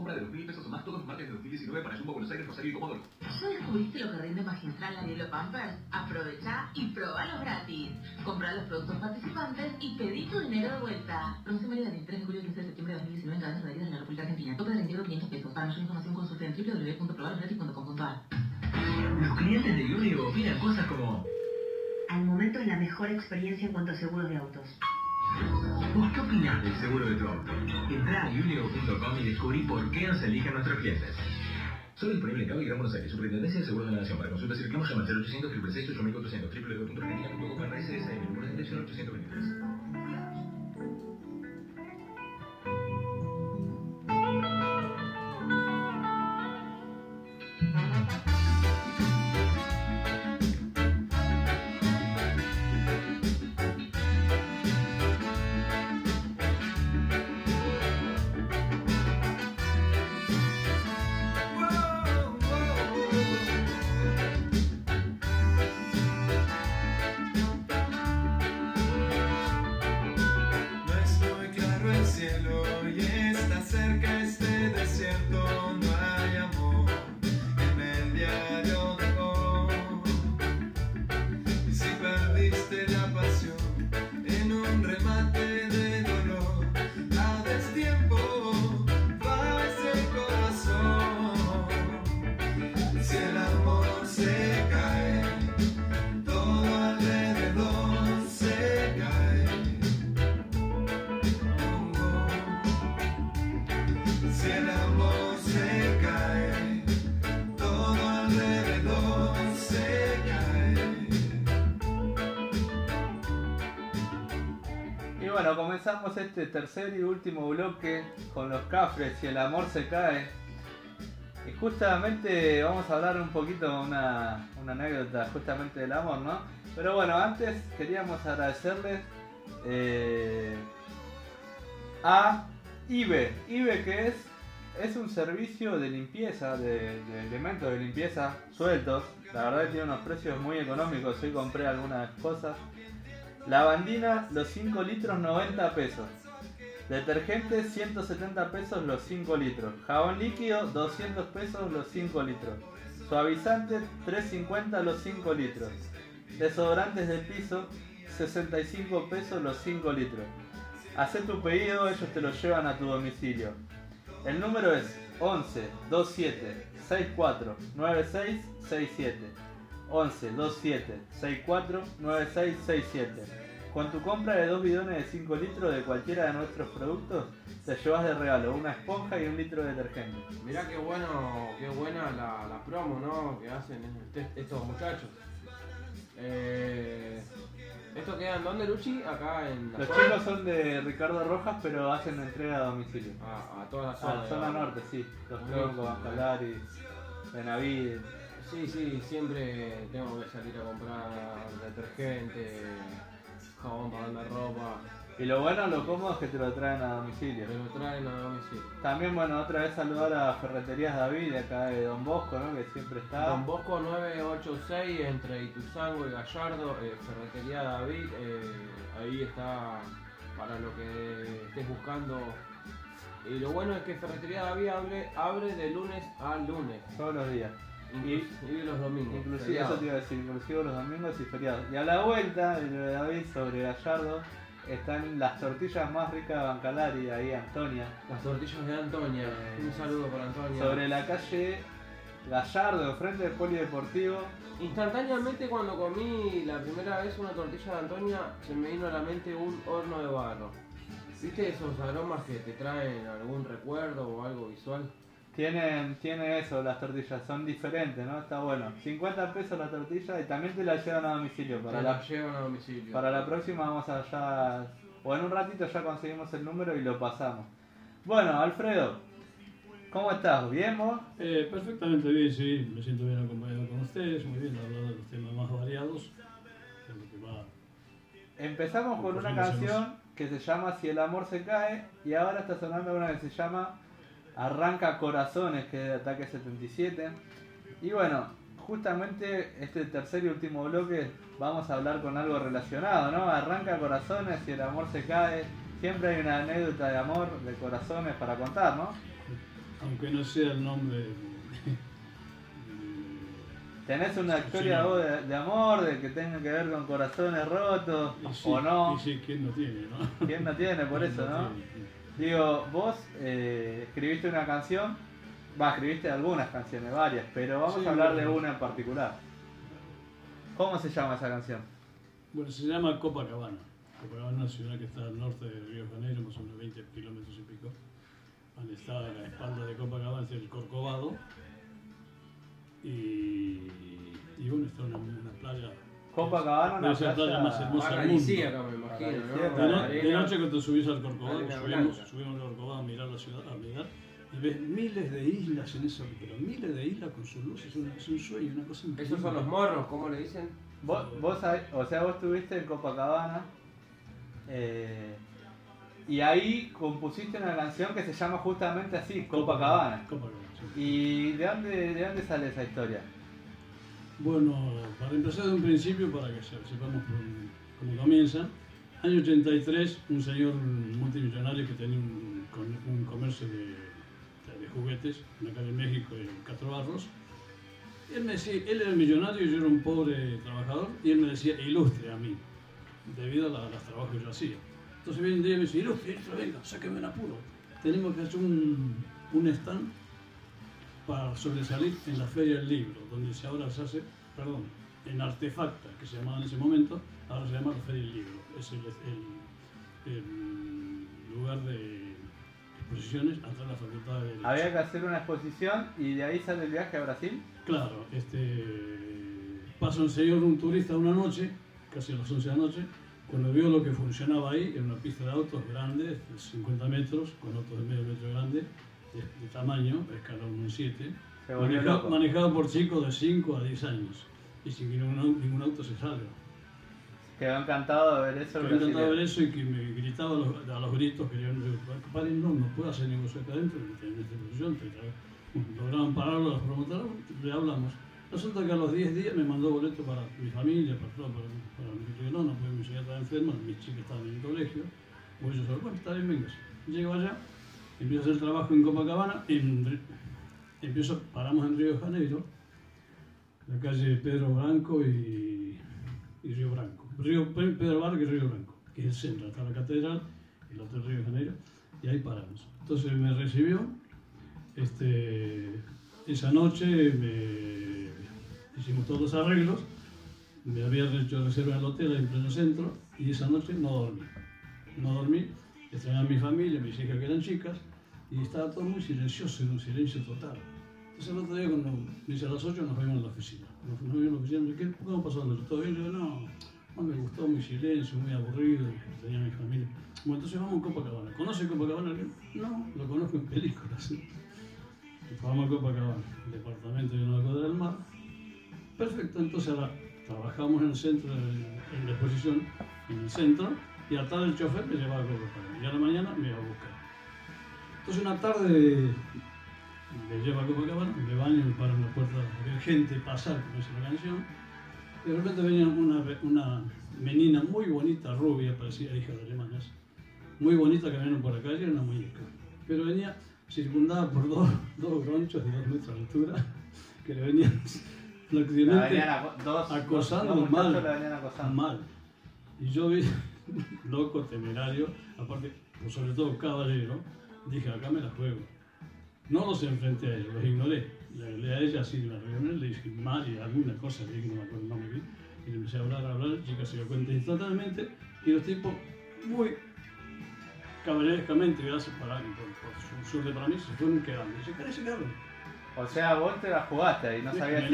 Compra de 2.000 pesos o más todos los martes de 2019 para Jumbo, Buenos Aires, Rosario y Comodoro. ¿Ya descubriste lo que rinde magistral la Arielo Pampers? Aprovecha y probalo gratis. Compra los productos participantes y pedí tu dinero de vuelta. Promoción válida del 23 de julio al 15 de septiembre de 2019 en cadenas de en la República Argentina. Tope de reintegro 500 pesos. Para mayor información consulte en www.probalosgratis.com.ar Los clientes de Unio opinan cosas como... Al momento es la mejor experiencia en cuanto a seguros de autos. ¿Vos qué opinás del seguro de tu auto? Entrá a unio.com y descubrí por qué nos eligen nuestros clientes. Solo disponible en Cabo y Gran Buenos Aires, Superintendencia de Seguros de la Nación. Para consultas y reclamos llama al 0800 666 8400 www.argentina.com RSSM, número de atención 823. Y bueno, comenzamos este tercer y último bloque con los cafres y el amor se cae. Y justamente vamos a hablar un poquito, una, una anécdota justamente del amor, ¿no? Pero bueno, antes queríamos agradecerles eh, a IBE. IBE que es, es un servicio de limpieza, de, elementos de limpieza sueltos. La verdad tiene unos precios muy económicos, hoy compré algunas cosas. Lavandina, los 5 litros 90 pesos. Detergente 170 pesos los 5 litros. Jabón líquido 200 pesos los 5 litros. Suavizante 350 los 5 litros. Desodorantes de piso 65 pesos los 5 litros. Haz tu pedido, ellos te lo llevan a tu domicilio. El número es 11 27 64 96 67. 11 27 64 96 67. Con tu compra de dos bidones de 5 litros de cualquiera de nuestros productos, te llevas de regalo una esponja y un litro de detergente. Mirá qué bueno, qué buena la, la promo, ¿no? Que hacen estos muchachos. Eh, ¿Esto queda en dónde, Luchi? Acá en la Los zona? chicos son de Ricardo Rojas, pero hacen entrega a domicilio. Ah, a toda la A zona. la zona digamos. norte, sí. Los troncos, Bancalari, Benavides. Sí, sí, siempre tengo que salir a comprar detergente, jabón para la ropa. Y lo bueno, lo cómodo es que te lo traen a domicilio. Me lo traen a domicilio. También, bueno, otra vez saludar a Ferreterías David, acá de Don Bosco, ¿no? Que siempre está. Don Bosco 986 entre Ituzango y Gallardo, eh, Ferretería David, eh, ahí está para lo que estés buscando. Y lo bueno es que Ferretería David abre, abre de lunes a lunes, Todos los días. inclusive los domingos. Inclusive, feriados. eso te iba a decir, inclusive los domingos y feriados. Y a la vuelta de David sobre Gallardo están las tortillas más ricas de Bancalari, ahí Antonia. Las tortillas de Antonia, Eh, un saludo para Antonia. Sobre la calle Gallardo, frente del Polideportivo. Instantáneamente cuando comí la primera vez una tortilla de Antonia se me vino a la mente un horno de barro. ¿Viste esos aromas que te traen algún recuerdo o algo visual? Tienen, tiene eso, las tortillas son diferentes, ¿no? Está bueno. 50 pesos la tortilla y también te la llevan a domicilio. Para Te la, la llevan a domicilio. para la próxima vamos allá, o en un ratito ya conseguimos el número y lo pasamos. Bueno, Alfredo, ¿cómo estás? ¿Bien vos? Eh, perfectamente bien, sí, me siento bien acompañado con ustedes, muy bien, hablar de los temas más variados. Empezamos con una canción que se llama Si el amor se cae y ahora está sonando una que se llama Arranca Corazones, que es de Ataque 77. Y bueno, justamente este tercer y último bloque vamos a hablar con algo relacionado, ¿no? Arranca Corazones, si el amor se cae. Siempre hay una anécdota de amor, de corazones para contar, ¿no? aunque no sea el nombre. ¿Tenés una historia sí. vos de, de amor, de que tenga que ver con corazones rotos y sí, o no? Y sí, ¿quién no tiene, no? ¿Quién no tiene por ¿Quién eso, no? tiene? Digo, vos eh, escribiste una canción, va, escribiste algunas canciones, varias, pero vamos Sí, a hablar de una en particular. ¿Cómo se llama esa canción? Bueno, se llama Copacabana. Copacabana es una ciudad que está al norte de Río de Janeiro, más o menos 20 kilómetros y pico. Donde está a la espalda de Copacabana, es el Corcovado. Y, y bueno, está una, una playa. Copacabana, una playa playa- más hermosa del mundo. Me imagino. De, no- Arena. de noche cuando subís al Corcovado, subimos, subimos al Corcovado a mirar la ciudad, a mirar, y ves miles de islas en eso, pero miles de islas con sus luces, es un, es un sueño, una cosa increíble. Esos son los morros, ¿cómo le dicen? Vos, vos sabés- o sea, vos estuviste en Copacabana eh, y ahí compusiste una canción que se llama justamente así, Copacabana. Copacabana, sí. ¿Y de dónde, de dónde sale esa historia? Bueno, para empezar de un principio, para que se- sepamos cómo comienza, año 83, un señor multimillonario que tenía un, un comercio de, de juguetes en la calle México, en Castro Barros, él, me decía, él era millonario y yo era un pobre trabajador, y él me decía, ilustre a mí, debido a los trabajos que yo hacía. Entonces viene un día y me dice, ilustre, ilustre, venga, sáqueme un apuro. Tenemos que hacer un, un stand para sobresalir en la Feria del Libro, donde se ahora se hace, perdón, en Artefacta, que se llamaba en ese momento, ahora se llama la Feria del Libro. Es el, el- el lugar de exposiciones atrás de la Facultad de Derecho. Había que hacer una exposición y de ahí sale el viaje a Brasil. Claro, este, pasa un señor, un turista una noche, casi a las 11 de la noche, cuando vio lo que funcionaba ahí, en una pista de autos grande, de 50 metros, con autos de medio metro grande, de, de tamaño, 7, Se volvió manejado, manejado por chicos de 5 a 10 años, y sin que ningún, ningún auto se salga. Quedó encantado de ver eso. el Me encantaba ver brasileño. eso y que me gritaba a los, a los gritos, querían, paren, no, no puedo hacer negocio acá adentro, en esta posición, lograban pararlo los promotores, le hablamos. Resulta que a los 10 días me mandó boleto para mi familia, para todo, para, para mi yo no, no puede mi señora estaba enferma, mis chicas estaban en el colegio, voy yo solo, bueno, está bien, venga. Llego allá, empiezo a hacer trabajo en Copacabana, en, empiezo, paramos en Río Janeiro, la calle Pedro Branco y, y Río Branco. Río, Pe- Pedro Branco y Río Branco, que es el centro, está la catedral, el Hotel Río de Janeiro, y ahí paramos. Entonces me recibió, este, esa noche hicimos todos los arreglos, me había hecho reserva en el hotel en pleno centro, y esa noche no dormí. No dormí, extrañaba mi familia, mis hijas que eran chicas, y estaba todo muy silencioso, en un silencio total. Entonces el otro día cuando me dice a las 8 nos vemos en la oficina. Nos, vimos en la oficina, me dice, ¿qué, ¿cómo pasó? ¿Todo bien? Yo digo, no, no, me gustó mi silencio, muy aburrido, tenía mi familia. Bueno, entonces vamos a Copacabana. ¿Conoce Copacabana? No, lo conozco en películas. Vamos a Copacabana, departamento de una cuadra del mar. Perfecto, entonces ahora trabajamos en el centro, en la exposición, en el centro, y a tarde el chofer me llevaba a Copacabana. Y a la mañana me iba a buscar. Entonces una tarde me lleva a Copacabana, me baño, me paro en la puerta a ver gente pasar, dice la canción. Y de repente venía una, una menina muy bonita, rubia, parecía hija de alemanas, muy bonita caminando por la calle, era una muñeca. Pero venía circundada por dos, dos gronchos de dos metros de altura, que le venían prácticamente dos, acosando dos muchachos mal. acosando. mal. Y yo vi, loco, temerario, aparte, por sobre todo caballero, dije, acá me la juego. No los enfrenté a ellos, los ignoré. Le hablé a ella así de una reunión, le dije mal y alguna cosa, le dije no me acuerdo el nombre, bien, y le empecé a hablar, a hablar, la chica se dio cuenta instantáneamente, y los tipos, muy caballerescamente, gracias para, por, por su suerte para mí, se fueron quedando. Y se quedaron, se quedaron. O sea, vos te la jugaste y no Sí, sabías me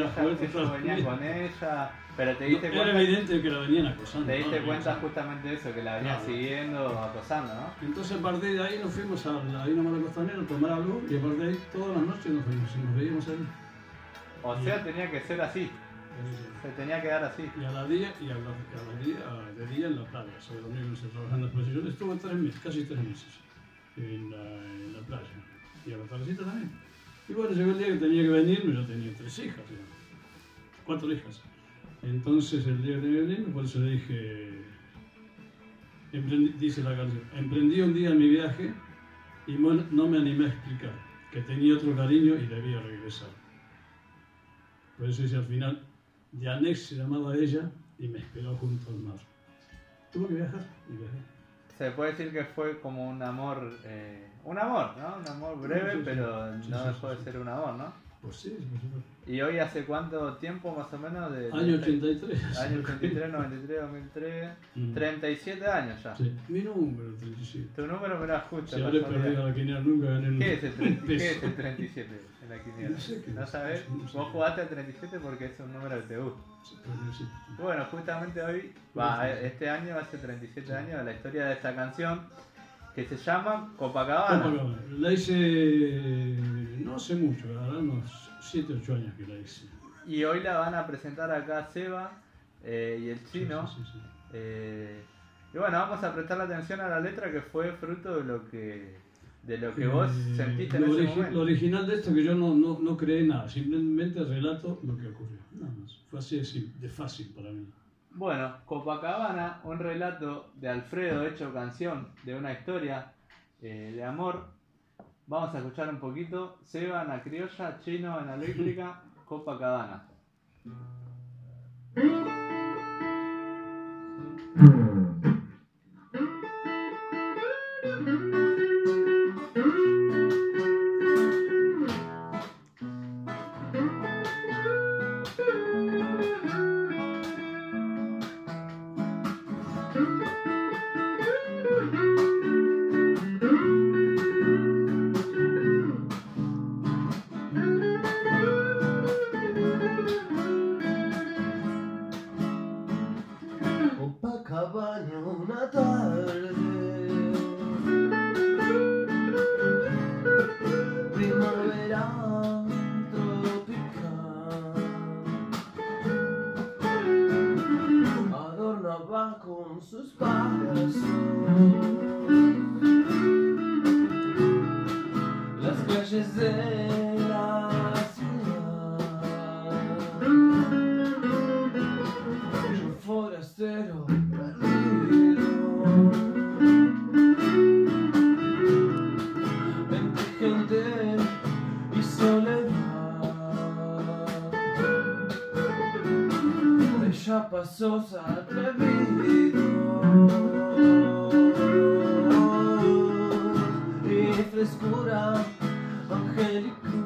si la venían con ella, pero te diste Era cuenta, evidente que la venían acosando. te diste ¿no? cuenta justamente eso, que la venían Claro. siguiendo, acosando, ¿no? Entonces a partir de ahí nos fuimos a la ahí nomás a la costanera a tomar algo y a partir de ahí todas las noches nos, fuimos, nos veíamos ahí. O sea, tenía que ser así, se tenía que dar así. Y a la día y a la, a la día, a- de día en la playa. Sobre domingo no se trabajando en la exposición. Estuve tres meses, casi tres meses en la, en la playa. Y a la tardecita también. Y bueno, llegó el día que tenía que venirme, yo tenía tres hijas, ya. cuatro hijas. Entonces el día que venirme, por eso le dije, emprendí- dice la canción, emprendí un día mi viaje y no me animé a explicar. que tenía otro cariño y debía regresar. Por eso hice al final, Janek se llamaba ella y me esperó junto al mar. Tuvo que viajar y viajé. Se puede decir que fue como un amor, eh, un amor, ¿no? Un amor breve, Sí, sí, sí. pero no dejó de ser un amor, ¿no? Pues sí, supuesto. ¿Y hoy hace cuánto tiempo más o menos? De, Año 83. Año 83, 93, 2003, Mm. 37 años ya. Sí, mi número, 37. Tu número me lo justo. Si habré perdido la quiniela, nunca gané un ¿Qué es, el 30 ¿Qué es el 37 en la quiniela? No sé qué ¿No es, sabes? no sé. Vos jugaste al 37 porque es un número que te gusta. Sí, pero sí. Bueno, justamente hoy, va, este año hace 37 años la historia de esta canción que se llama Copacabana. Copacabana. La hice no hace mucho, la verdad, unos 7, 8 años que la hice. Y hoy la van a presentar acá Seba eh, y el chino. Sí, sí, sí. Eh, y bueno, vamos a prestar atención a la letra que fue fruto de lo que de lo que Eh, vos sentiste en ese momento. lo original de esto que yo no, no, no creé nada, simplemente relato lo que ocurrió. Nada más. Fue así de, de fácil para mí. Bueno, Copacabana, un relato de Alfredo hecho canción de una historia eh, de amor. Vamos a escuchar un poquito. Seba en la criolla, chino en la eléctrica. Copacabana frescura angélica.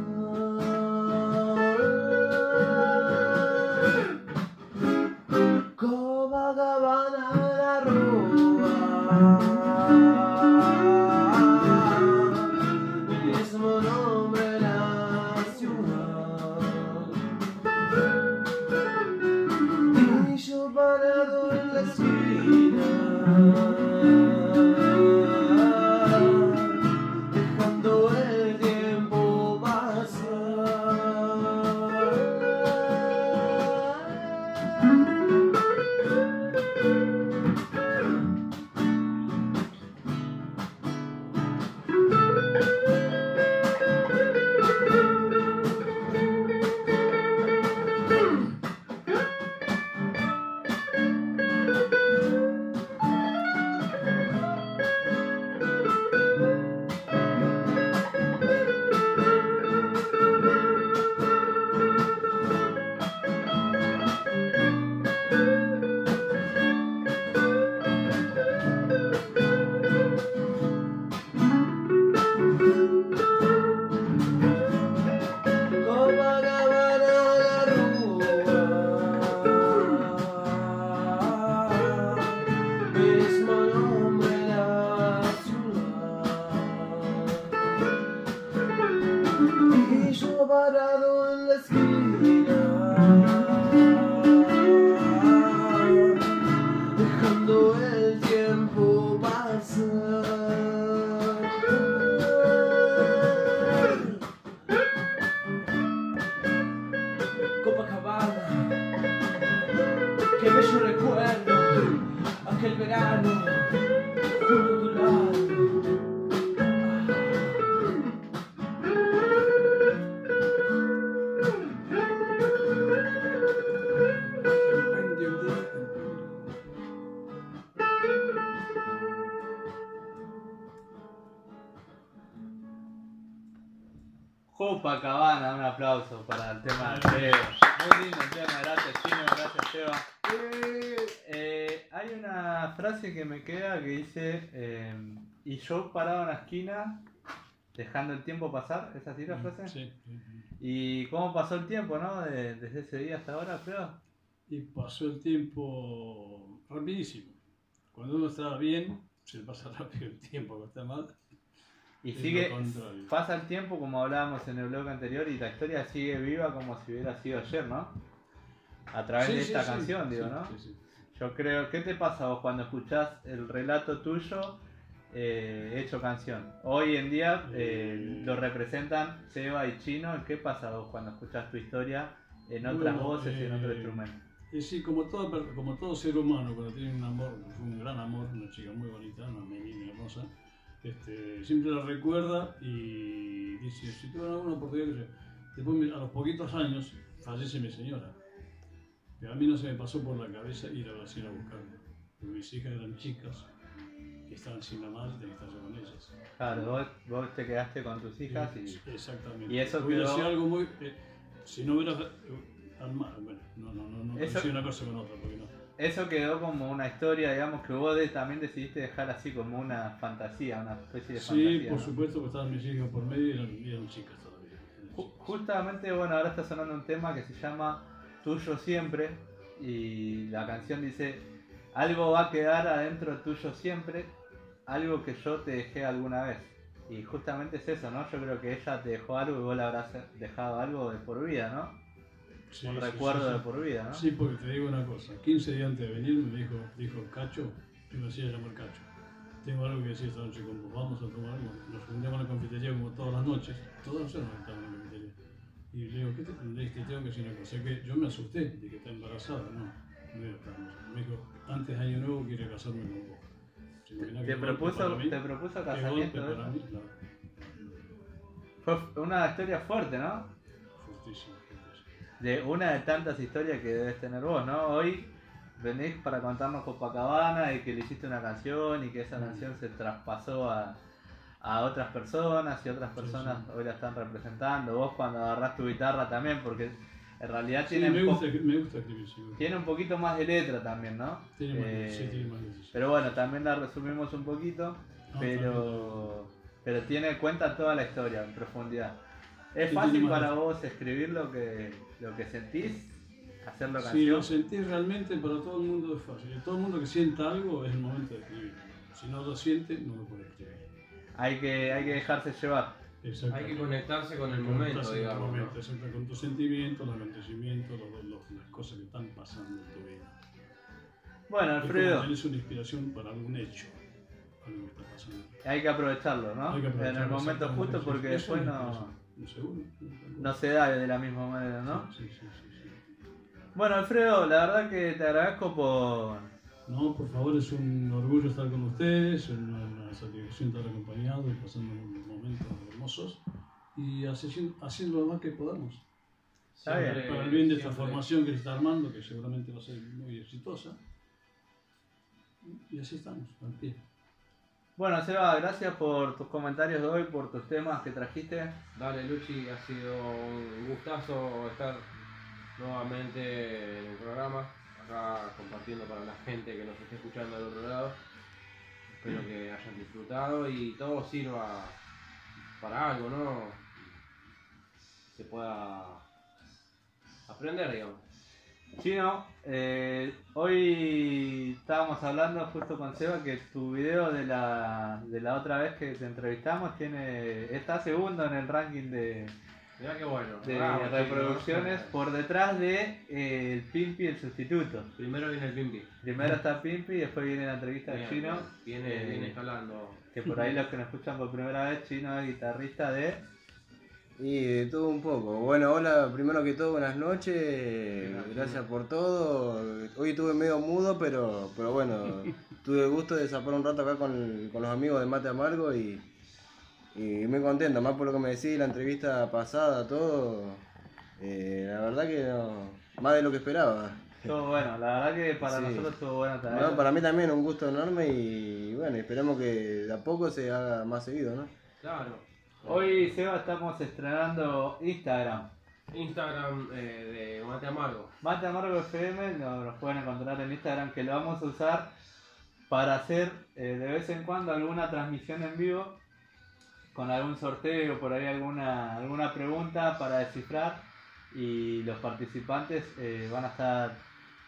Aquel verano, junto a tu lado. Copacabana, un aplauso para el tema de Seba. Muy lindo el tema, gracias Chino, gracias Seba. Frase que me queda que dice, eh, y yo parado en la esquina, dejando el tiempo pasar, ¿es así la frase? Sí. ¿Y cómo pasó el tiempo, no? De- desde ese día hasta ahora, creo. Y pasó el tiempo rapidísimo. Cuando uno está bien, se le pasa rápido el tiempo. Cuando está mal, Y Es sigue, pasa el tiempo como hablábamos en el blog anterior y la historia sigue viva como si hubiera sido ayer, ¿no? A través Sí, de esta sí, canción, digo, sí, ¿no? Sí, sí. Yo creo, ¿qué te pasa vos cuando escuchás el relato tuyo eh, hecho canción? Hoy en día eh, lo representan Seba y Chino. ¿Qué pasa vos cuando escuchás tu historia en otras Bueno, voces y en otro eh, instrumento? Es decir, como todo, como todo ser humano, cuando tiene un amor, un gran amor, una chica muy bonita, una menina hermosa, este, siempre la recuerda y dice, si tuve alguna oportunidad, que sé". después a los poquitos años fallece mi señora. Pero a mí no se me pasó por la cabeza ir a Brasil a buscarla. Porque mis hijas eran chicas, que estaban sin la madre, tenía que estar con ellas. Claro, vos, vos te quedaste con tus hijas y... Exactamente. y eso quedó- algo muy... eh, si no hubiera... eh, tan mal, bueno, no, no, no, no Eso- una cosa con otra, porque no. Eso quedó como una historia, digamos, que vos de- también decidiste dejar así como una fantasía, una especie de Sí, fantasía. por ¿no? supuesto que estaban mis hijas por medio y eran, eran chicas todavía. eran. Justamente, bueno, ahora está sonando un tema que se llama Tuyo Siempre y la canción dice, algo va a quedar adentro tuyo siempre, algo que yo te dejé alguna vez. Y justamente es eso, ¿no? Yo creo que ella te dejó algo y vos le habrás dejado algo de por vida, ¿no? Sí, un sí, recuerdo sí, de por vida, ¿no? Sí, porque te digo una cosa. 15 días antes de venir me dijo, dijo Cacho, yo me hacía llamar Cacho. Tengo algo que decir esta noche con vos, vamos a tomar algo. Nos reunimos en la confitería como todas las noches. Todas las noches nos Y le digo, ¿qué te, le dije, te tengo que decir una cosa? que yo me asusté de que está embarazada. No, no iba a estar embarazada. Me dijo, antes de año nuevo quiere casarme con vos. ¿Se imagina Te propuso, mí? te propuso casamiento. mí, claro. Fue una historia fuerte, ¿no? Fortísimo. de una de tantas historias que debes tener vos, ¿no? Hoy venís para contarnos Copacabana y que le hiciste una canción y que esa Mm. canción se traspasó a, a otras personas y otras personas sí. hoy la están representando. Vos cuando agarrás tu guitarra también, porque en realidad Sí, tiene, me gusta, gusta escribir, tiene un poquito más de letra también, ¿no? Tiene más, Eh, sí, tiene más letras. Pero bueno, también la resumimos un poquito, No, pero, pero tiene cuenta toda la historia en profundidad. ¿Es fácil para letra. vos escribir lo que, lo que sentís? ¿Hacerlo Si canción? lo sentís realmente, para todo el mundo es fácil. Todo el mundo que sienta algo es el momento de escribir. Si no lo siente, no lo puede escribir. Hay que, hay que dejarse llevar. Hay que conectarse con el momento, conectarse con el digamos. momento, ¿no? exacto, con tus sentimientos, los acontecimientos, los- los- las cosas que están pasando en tu vida. Bueno, Alfredo, tenés una inspiración para algún hecho, algo que está pasando. hay que aprovecharlo, ¿no? Hay que en el aprovecharlo, momento justo porque después es no. Seguro. no se da de la misma manera, ¿no? Sí, sí, sí, sí. Bueno, Alfredo, la verdad que te agradezco por... No, por favor, es un orgullo estar con ustedes, es una, una satisfacción estar acompañado y pasando unos momentos hermosos y haci- haciendo lo más que podamos. Siempre- Para el bien de esta formación que se está armando, que seguramente va a ser muy exitosa. Y así estamos, al pie. Bueno, Seba, gracias por tus comentarios de hoy, por tus temas que trajiste. Dale, Luchi, ha sido un gustazo estar nuevamente en el programa, compartiendo para la gente que nos esté escuchando del otro lado. Espero que hayan disfrutado y todo sirva para algo, ¿no? Se pueda aprender, digamos. Chino, eh, hoy estábamos hablando justo con Seba que tu video de la, de la otra vez que te entrevistamos tiene está segundo en el ranking de, Mirá qué bueno. de chicos. reproducciones por detrás de eh, el Pimpi el sustituto. Primero viene el Pimpi. Primero está Pimpi y después viene la entrevista de Chino. Viene, eh, viene escalando. Que por ahí los que nos escuchan por primera vez, Chino es guitarrista de... Y de todo un poco. Bueno, hola, primero que todo, buenas noches. Gracias por todo. Hoy estuve medio mudo, pero, pero bueno, tuve el gusto de zapar un rato acá con, con los amigos de Mate Amargo y, y muy contento, más por lo que me decís, la entrevista pasada, todo. Eh, la verdad que no, más de lo que esperaba. Estuvo bueno, la verdad que para Sí. nosotros estuvo bueno también. Bueno, para mí también un gusto enorme y bueno, esperemos que de a poco se haga más seguido, ¿no? Claro. Hoy, Seba, estamos estrenando Instagram. Instagram eh, de Mate Amargo. Mate Amargo FM, lo- nos pueden encontrar en Instagram, que lo vamos a usar para hacer eh, de vez en cuando alguna transmisión en vivo con algún sorteo, por ahí alguna, alguna pregunta para descifrar y los participantes eh, van a estar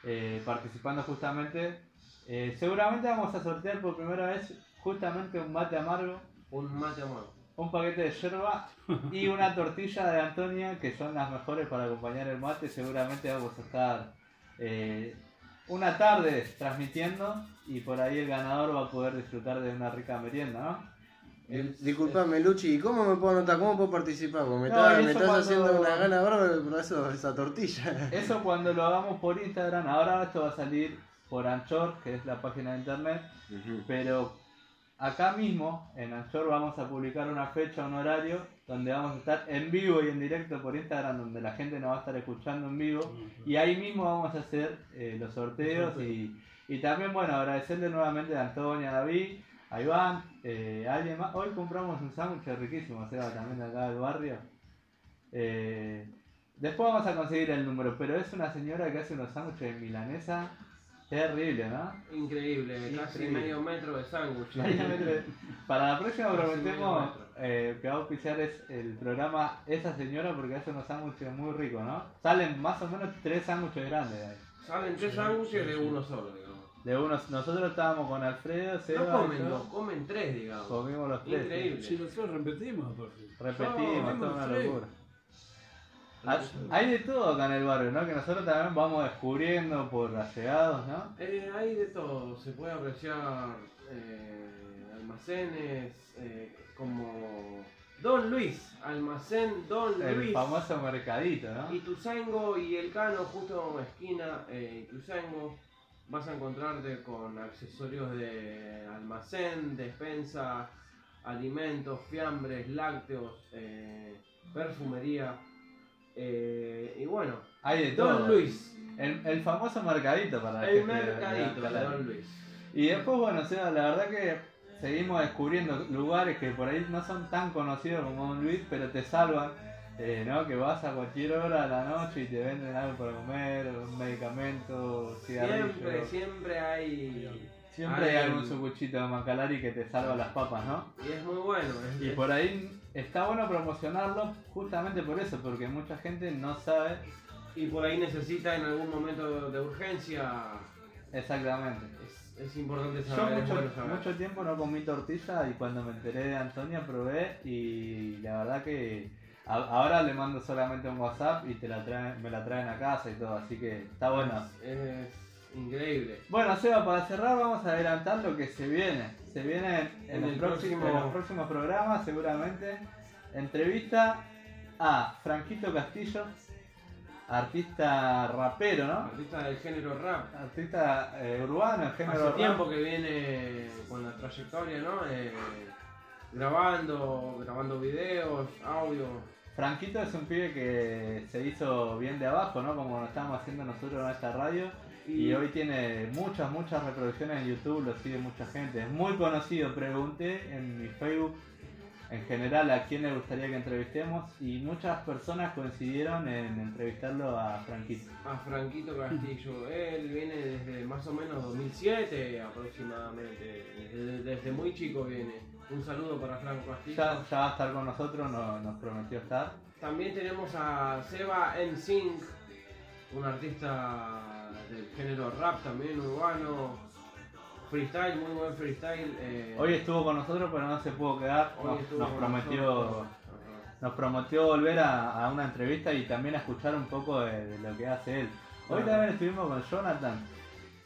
eh, participando justamente. Eh, seguramente vamos a sortear por primera vez justamente un mate amargo, Un Mate Amargo. un paquete de yerba y una tortilla de Antonia que son las mejores para acompañar el mate. Seguramente vamos a estar eh, una tarde transmitiendo y por ahí el ganador va a poder disfrutar de una rica merienda, ¿no? Disculpame, Luchi, ¿y cómo me puedo anotar? ¿Cómo puedo participar? Porque me, No, está- me estás cuando- haciendo una gana bárbara eso, esa tortilla. Eso cuando lo hagamos por Instagram, ahora esto va a salir por Anchor, que es la página de internet, pero acá mismo en Anchor vamos a publicar una fecha, un horario, donde vamos a estar en vivo y en directo por Instagram, donde la gente nos va a estar escuchando en vivo, y ahí mismo vamos a hacer eh, los sorteos y, y también, bueno, agradecerle nuevamente a Antonia, a David, a Iván, eh, alguien más. Hoy compramos un sándwich riquísimo, Seba, también de acá del barrio. Eh, después vamos a conseguir el número, pero es una señora que hace unos sándwiches de milanesa terrible, ¿no? Increíble, casi Increíble. medio metro de sándwich. Para la próxima prometemos eh, que va a auspiciar es el programa esa señora porque hace unos sándwiches muy ricos, ¿no? Salen más o menos tres sándwiches grandes de ahí. Salen tres sándwiches de uno solo, digamos. De unos, nosotros estábamos con Alfredo, Seba, No comen dos, comen tres, digamos. comimos los tres. Increíble. Si nosotros repetimos, aparte. Repetimos, No, toda una sí. locura. Hay de todo acá en el barrio, ¿no? Que nosotros también vamos descubriendo por allegados, ¿no? Eh, hay de todo, se puede apreciar eh, almacenes eh, como Don Luis, almacén Don El Luis. famoso mercadito, ¿no? Ituzaingo y El Cano, justo esquina eh, Ituzaingo, vas a encontrarte con accesorios de almacén, despensa, alimentos, fiambres, lácteos, eh, perfumería. eh, y bueno, Hay de Don todo. Luis, El, el famoso mercadito para el mercadito de- de de- Don Luis. Y después, bueno, o sea, la verdad que seguimos descubriendo lugares que por ahí no son tan conocidos como Don Luis, pero te salvan, eh, ¿no? Que vas a cualquier hora de la noche y te venden algo para comer, un medicamento, cigarrillo. Siempre, siempre hay. Siempre hay hay- algún sucuchito de Macalari que te salva las papas, ¿no? Y es muy bueno. es- Y por ahí está bueno promocionarlo justamente por eso, porque mucha gente no sabe y por ahí necesita en algún momento de urgencia. exactamente. Es, es importante Yo saber. es mucho, bueno saber. mucho tiempo no comí tortilla y cuando me enteré de Antonia probé y la verdad que a- ahora le mando solamente un WhatsApp y te la traen, me la traen a casa y todo, así que está bueno. Es increíble. Bueno, Seba, para cerrar vamos a adelantar lo que se viene. Se viene en, el próximos, próximo- en los próximos programas seguramente. Entrevista a Franquito Castillo, artista rapero, ¿no? Artista del género rap. Artista eh, urbano, en género Hace rap. tiempo que viene con la trayectoria, ¿no? Eh, grabando, grabando videos, audio. Franquito es un pibe que se hizo bien de abajo, ¿no? Como lo estamos haciendo nosotros en esta radio. Y, Y- hoy tiene muchas, muchas reproducciones en YouTube, lo sigue mucha gente. Es muy conocido, pregunté en mi Facebook en general a quién le gustaría que entrevistemos y muchas personas coincidieron en entrevistarlo a Franquito. A Franquito Castillo. Él viene desde más o menos 2007 aproximadamente. Desde, desde muy chico viene. Un saludo para Franco Castillo. Ya, ya va a estar con nosotros, no- nos prometió estar. También tenemos a Seba NSYNC, un artista del género rap también, urbano, freestyle, muy buen freestyle. eh, Hoy estuvo con nosotros, pero no se pudo quedar. hoy Nos, estuvo nos con prometió nosotros. Nos prometió volver a, a una entrevista y también a escuchar un poco de, de lo que hace él. Hoy Claro. también estuvimos con Jonathan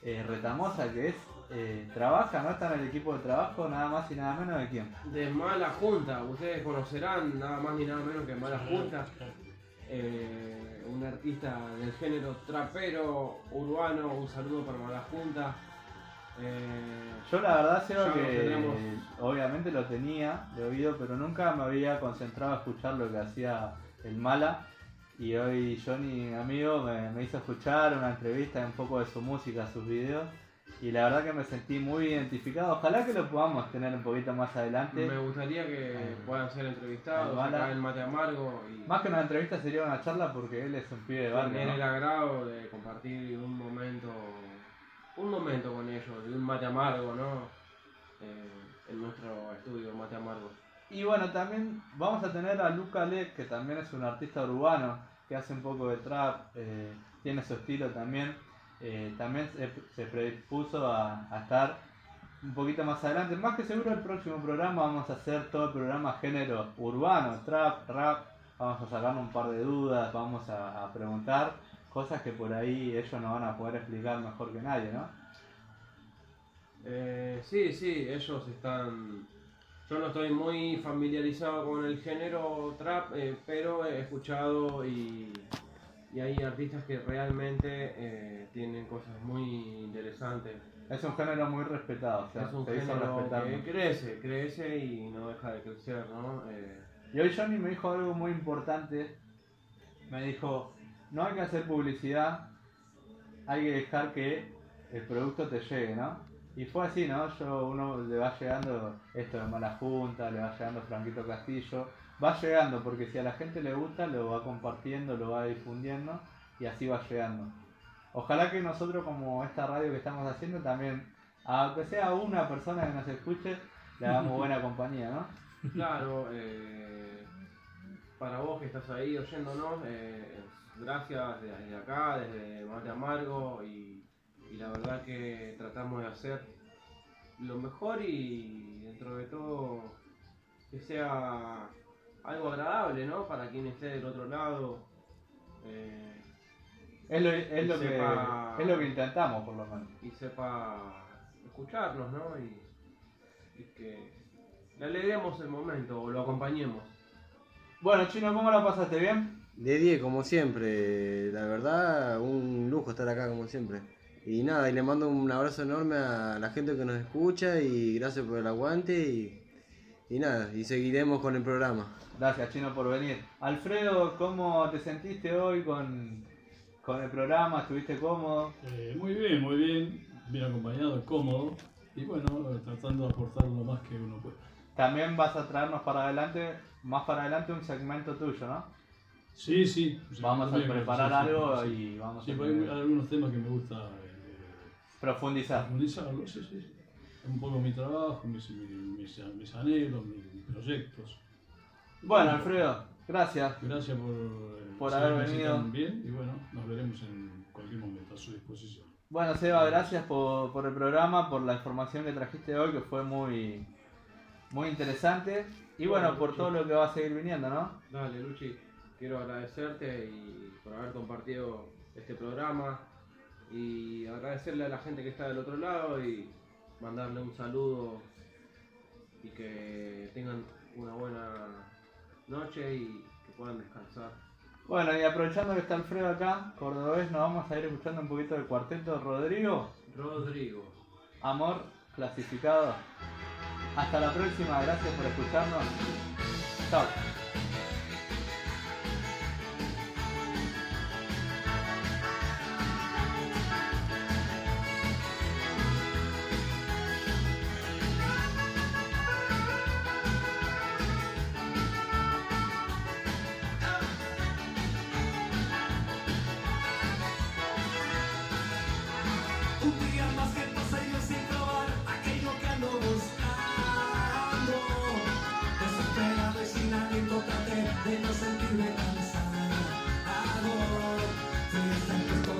eh, Retamosa, que es eh, trabaja, no está en el equipo de trabajo, nada más y nada menos de quién. De Mala Junta, ustedes conocerán nada más ni nada menos que Mala Junta, eh, un artista del género trapero, urbano, un saludo para Mala Junta. Eh, Yo la verdad Seba, Ya lo que obviamente lo tenía de oído, pero nunca me había concentrado a escuchar lo que hacía el Mala. Y hoy Johnny, mi amigo, me, me hizo escuchar una entrevista, un poco de su música, sus videos. y la verdad que me sentí muy identificado. Ojalá que lo podamos tener un poquito más adelante. Me gustaría que puedan ser entrevistados Albala. acá en Mate Amargo y Más que una entrevista sería una charla porque él es un pibe de barrio. ¿no? el agrado de compartir un momento un momento con ellos, de un mate amargo, ¿no? Eh, en nuestro estudio Mate Amargo. Y bueno, también vamos a tener a Luca Le, que también es un artista urbano, que hace un poco de trap, eh, tiene su estilo también. Eh, también se, se predispuso a, estar un poquito más adelante. Más que seguro el próximo programa vamos a hacer todo el programa género urbano, trap, rap. Vamos a sacar un par de dudas, vamos a preguntar cosas que por ahí ellos nos van a poder explicar mejor que nadie, ¿no? Eh, sí, sí, ellos están. Yo no estoy muy familiarizado con el género trap, eh, pero he escuchado y, y hay artistas que realmente eh, tienen cosas muy interesantes. Es un género muy respetado, o sea, es un se género que crece, crece y no deja de crecer, ¿no? Eh, Y hoy Johnny me dijo algo muy importante. Me dijo, no hay que hacer publicidad, hay que dejar que el producto te llegue, ¿no? Y fue así, ¿no? Yo, uno le va llegando esto de Mala Junta, le va llegando Franquito Castillo, va llegando porque si a la gente le gusta lo va compartiendo, lo va difundiendo y así va llegando. Ojalá que nosotros como esta radio que estamos haciendo también, aunque sea una persona que nos escuche, le hagamos buena compañía, ¿no? Claro, eh, para vos que estás ahí oyéndonos, eh, gracias desde acá, desde Mate Amargo, y, y la verdad que tratamos de hacer lo mejor y dentro de todo que sea algo agradable, ¿no? Para quien esté del otro lado. eh, Es lo, es, lo que, es lo que intentamos, por lo menos. y sepa escucharnos, ¿no? Y, y que le alegremos el momento o lo acompañemos. Bueno, Chino, ¿cómo la pasaste? ¿Bien? De 10, como siempre. La verdad, un lujo estar acá, como siempre. Y nada, y le mando un abrazo enorme a la gente que nos escucha y gracias por el aguante y, y nada, y seguiremos con el programa. Gracias, Chino, por venir. Alfredo, ¿cómo te sentiste hoy con, con el programa? ¿Estuviste cómodo? Eh, muy bien, muy bien, bien acompañado, cómodo y bueno, tratando de aportar lo más que uno pueda. También vas a traernos para adelante, más para adelante, un segmento tuyo, ¿no? Sí, sí. Vamos a preparar algo sí. y vamos Sí, a hay algunos temas que me gusta eh, profundizar. profundizarlo, sí, sí. Un poco mi trabajo, mis, mis, mis, mis anhelos, mis proyectos. Bueno, Alfredo, gracias. Gracias por, eh, Por haber venido. Bien y bueno, nos veremos en cualquier momento a su disposición. Bueno, Seba, gracias por, por el programa, por la información que trajiste hoy, que fue muy, muy interesante. Y bueno, Bueno, por Luchi. todo lo que va a seguir viniendo, ¿no? Dale, Luchi, quiero agradecerte y por haber compartido este programa y agradecerle a la gente que está del otro lado y mandarle un saludo y que tengan una buena noche y que puedan descansar. Bueno, y aprovechando que está Alfredo acá, cordobés, nos vamos a ir escuchando un poquito del cuarteto Rodrigo. Rodrigo. Amor clasificado. Hasta la próxima, gracias por escucharnos. Chao.